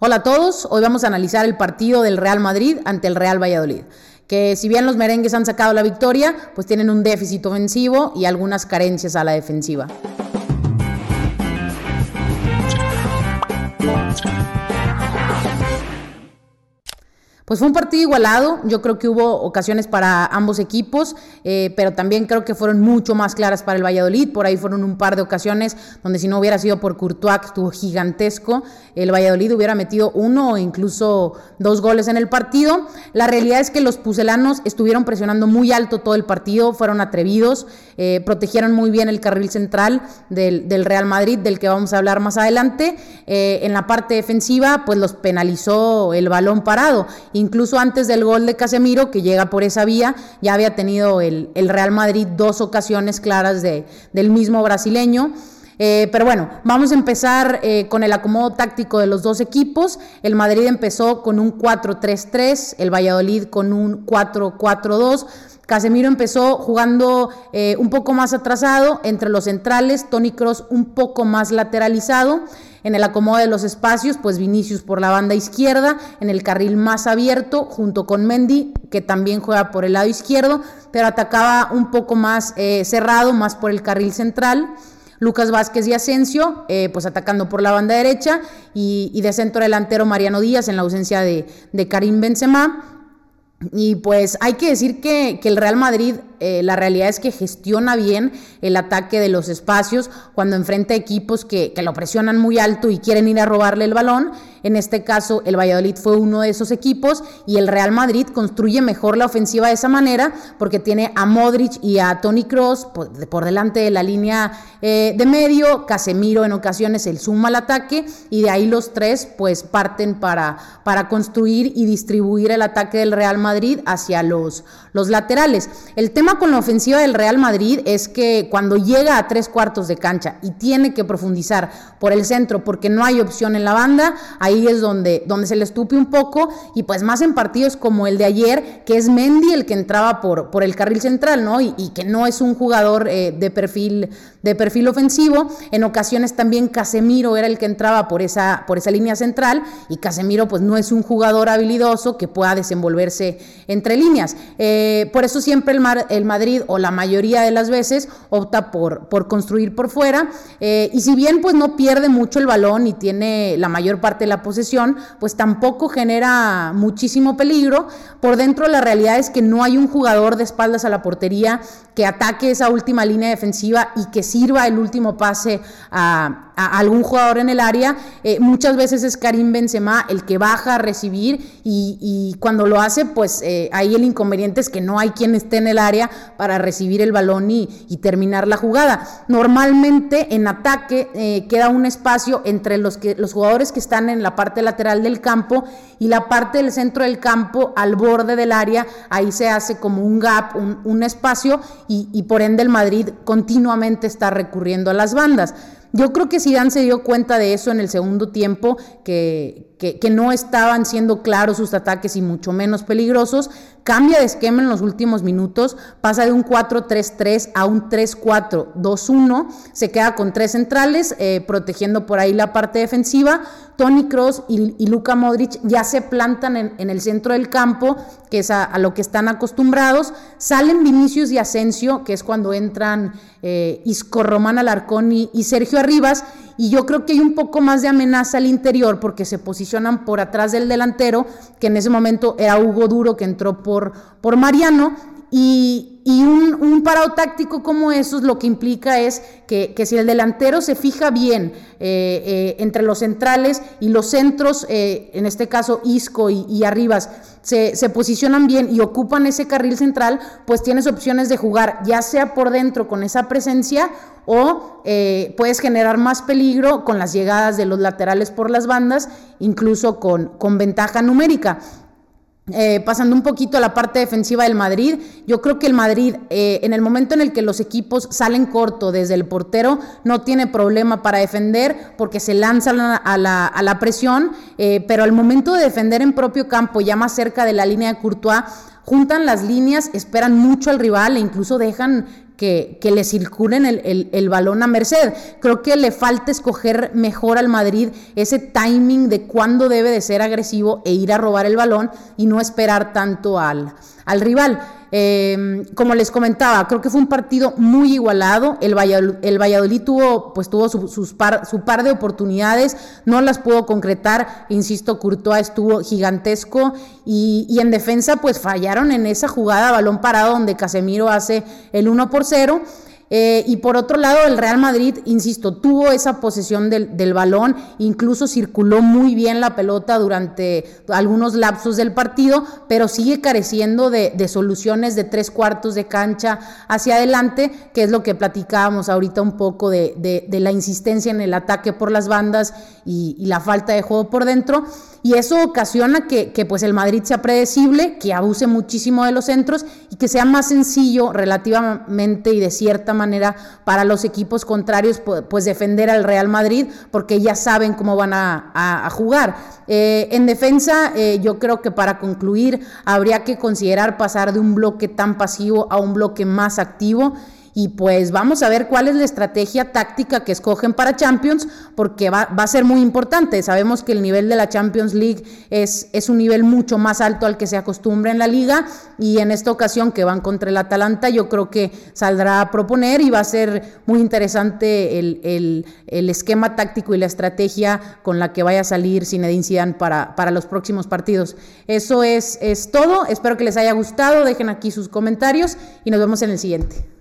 Hola a todos, hoy vamos a analizar el partido del Real Madrid ante el Real Valladolid, que si bien los merengues han sacado la victoria, pues tienen un déficit ofensivo y algunas carencias a la defensiva. Pues fue un partido igualado, yo creo que hubo ocasiones para ambos equipos, eh, pero también creo que fueron mucho más claras para el Valladolid, por ahí fueron un par de ocasiones donde si no hubiera sido por Courtois, que estuvo gigantesco, el Valladolid hubiera metido uno o incluso dos goles en el partido. La realidad es que los pucelanos estuvieron presionando muy alto todo el partido, fueron atrevidos, eh, protegieron muy bien el carril central del, Real Madrid, del que vamos a hablar más adelante. Eh, en la parte defensiva, pues los penalizó el balón parado Incluso antes del gol de Casemiro, que llega por esa vía, ya había tenido el, Real Madrid dos ocasiones claras de, del mismo brasileño. Eh, pero bueno, vamos a empezar eh, con el acomodo táctico de los dos equipos. El Madrid empezó con un 4-3-3, el Valladolid con un 4-4-2. Casemiro empezó jugando eh, un poco más atrasado entre los centrales, Tony Cross un poco más lateralizado. En el acomodo de los espacios, pues Vinicius por la banda izquierda, en el carril más abierto, junto con Mendy, que también juega por el lado izquierdo, pero atacaba un poco más eh, cerrado, más por el carril central. Lucas Vázquez y Asensio, eh, pues atacando por la banda derecha, y, de centro delantero Mariano Díaz en la ausencia de, de Karim Benzema. Y pues hay que decir que, que el Real Madrid eh, la realidad es que gestiona bien el ataque de los espacios cuando enfrenta equipos que, lo presionan muy alto y quieren ir a robarle el balón. En este caso, el Valladolid fue uno de esos equipos y el Real Madrid construye mejor la ofensiva de esa manera porque tiene a Modric y a Tony Cross por, delante de la línea eh, de medio, Casemiro en ocasiones el suma al ataque y de ahí los tres pues parten para, para construir y distribuir el ataque del Real Madrid hacia los, los laterales. El tema con la ofensiva del Real Madrid es que cuando llega a tres cuartos de cancha y tiene que profundizar por el centro porque no hay opción en la banda, ahí es donde, donde se le estupe un poco y pues más en partidos como el de ayer, que es Mendy el que entraba por, por el carril central, ¿no? Y, que no es un jugador eh, de, perfil, de perfil ofensivo. En ocasiones también Casemiro era el que entraba por esa, por esa línea central y Casemiro pues no es un jugador habilidoso que pueda desenvolverse entre líneas. Eh, por eso siempre el, mar, Madrid o la mayoría de las veces opta por, por construir por fuera eh, y si bien pues no pierde mucho el balón y tiene la mayor parte de la posesión, pues tampoco genera muchísimo peligro. Por dentro la realidad es que no hay un jugador de espaldas a la portería que ataque esa última línea defensiva y que sirva el último pase a a algún jugador en el área. Eh, muchas veces es Karim Benzema el que baja a recibir y, cuando lo hace, pues eh, ahí el inconveniente es que no hay quien esté en el área para recibir el balón y, terminar la jugada. Normalmente en ataque eh, queda un espacio entre los, que, los jugadores que están en la parte lateral del campo y la parte del centro del campo al borde del área. Ahí se hace como un gap, un, espacio y, y por ende el Madrid continuamente está recurriendo a las bandas. Yo creo que Zidane se dio cuenta de eso en el segundo tiempo, que, que, no estaban siendo claros sus ataques y mucho menos peligrosos. Cambia de esquema en los últimos minutos, pasa de un 4-3-3 a un 3-4-2-1, se queda con tres centrales, eh, protegiendo por ahí la parte defensiva. Tony Cross y, Luka Modric ya se plantan en, el centro del campo, que es a, lo que están acostumbrados. Salen Vinicius y Asensio, que es cuando entran eh, Isco Román Alarcón y, y Sergio Arribas y yo creo que hay un poco más de amenaza al interior porque se posicionan por atrás del delantero, que en ese momento era Hugo Duro que entró por, por Mariano, y, un, parado táctico como eso lo que implica es que, si el delantero se fija bien eh, eh, entre los centrales y los centros, eh, en este caso Isco y, y Arribas, se, posicionan bien y ocupan ese carril central, pues tienes opciones de jugar ya sea por dentro con esa presencia o puedes generar más peligro con las llegadas de los laterales por las bandas, incluso con ventaja numérica. Eh, pasando un poquito a la parte defensiva del Madrid, yo creo que el Madrid, eh, en el momento en el que los equipos salen corto desde el portero, no tiene problema para defender porque se lanzan a la, presión, eh, pero al momento de defender en propio campo, ya más cerca de la línea de Courtois, juntan las líneas, esperan mucho al rival e incluso dejan que, le circulen el, balón a Merced. Creo que le falta escoger mejor al Madrid ese timing de cuándo debe de ser agresivo e ir a robar el balón y no esperar tanto al, al rival. Em, como les comentaba, creo que fue un partido muy igualado. El Valladolid, tuvo, pues, tuvo su, par, su, par, de oportunidades, no las pudo concretar. Insisto, Courtois estuvo gigantesco y, y, en defensa, pues fallaron en esa jugada balón parado donde Casemiro hace el 1 por 0. Eh, y por otro lado, el Real Madrid, insisto, tuvo esa posesión del, balón, incluso circuló muy bien la pelota durante algunos lapsos del partido, pero sigue careciendo de, soluciones de tres cuartos de cancha hacia adelante, que es lo que platicábamos ahorita un poco de, la insistencia en el ataque por las bandas y la falta de juego por dentro y eso ocasiona que, pues el Madrid sea predecible, que abuse muchísimo de los centros y que sea más sencillo relativamente y de cierta manera para los equipos contrarios pues, defender al Real Madrid porque ya saben cómo van a, jugar. Eh, en defensa eh, yo creo que para concluir habría que considerar pasar de un bloque tan pasivo a un bloque más activo y pues vamos a ver cuál es la estrategia táctica que escogen para Champions, porque va, a ser muy importante. Sabemos que el nivel de la Champions League es, un nivel mucho más alto al que se acostumbra en la liga y en esta ocasión que van contra el Atalanta yo creo que saldrá a proponer y va a ser muy interesante el, esquema táctico y la estrategia con la que vaya a salir Zinedine Zidane para, para los próximos partidos. Eso es, es todo, espero que les haya gustado, dejen aquí sus comentarios y nos vemos en el siguiente.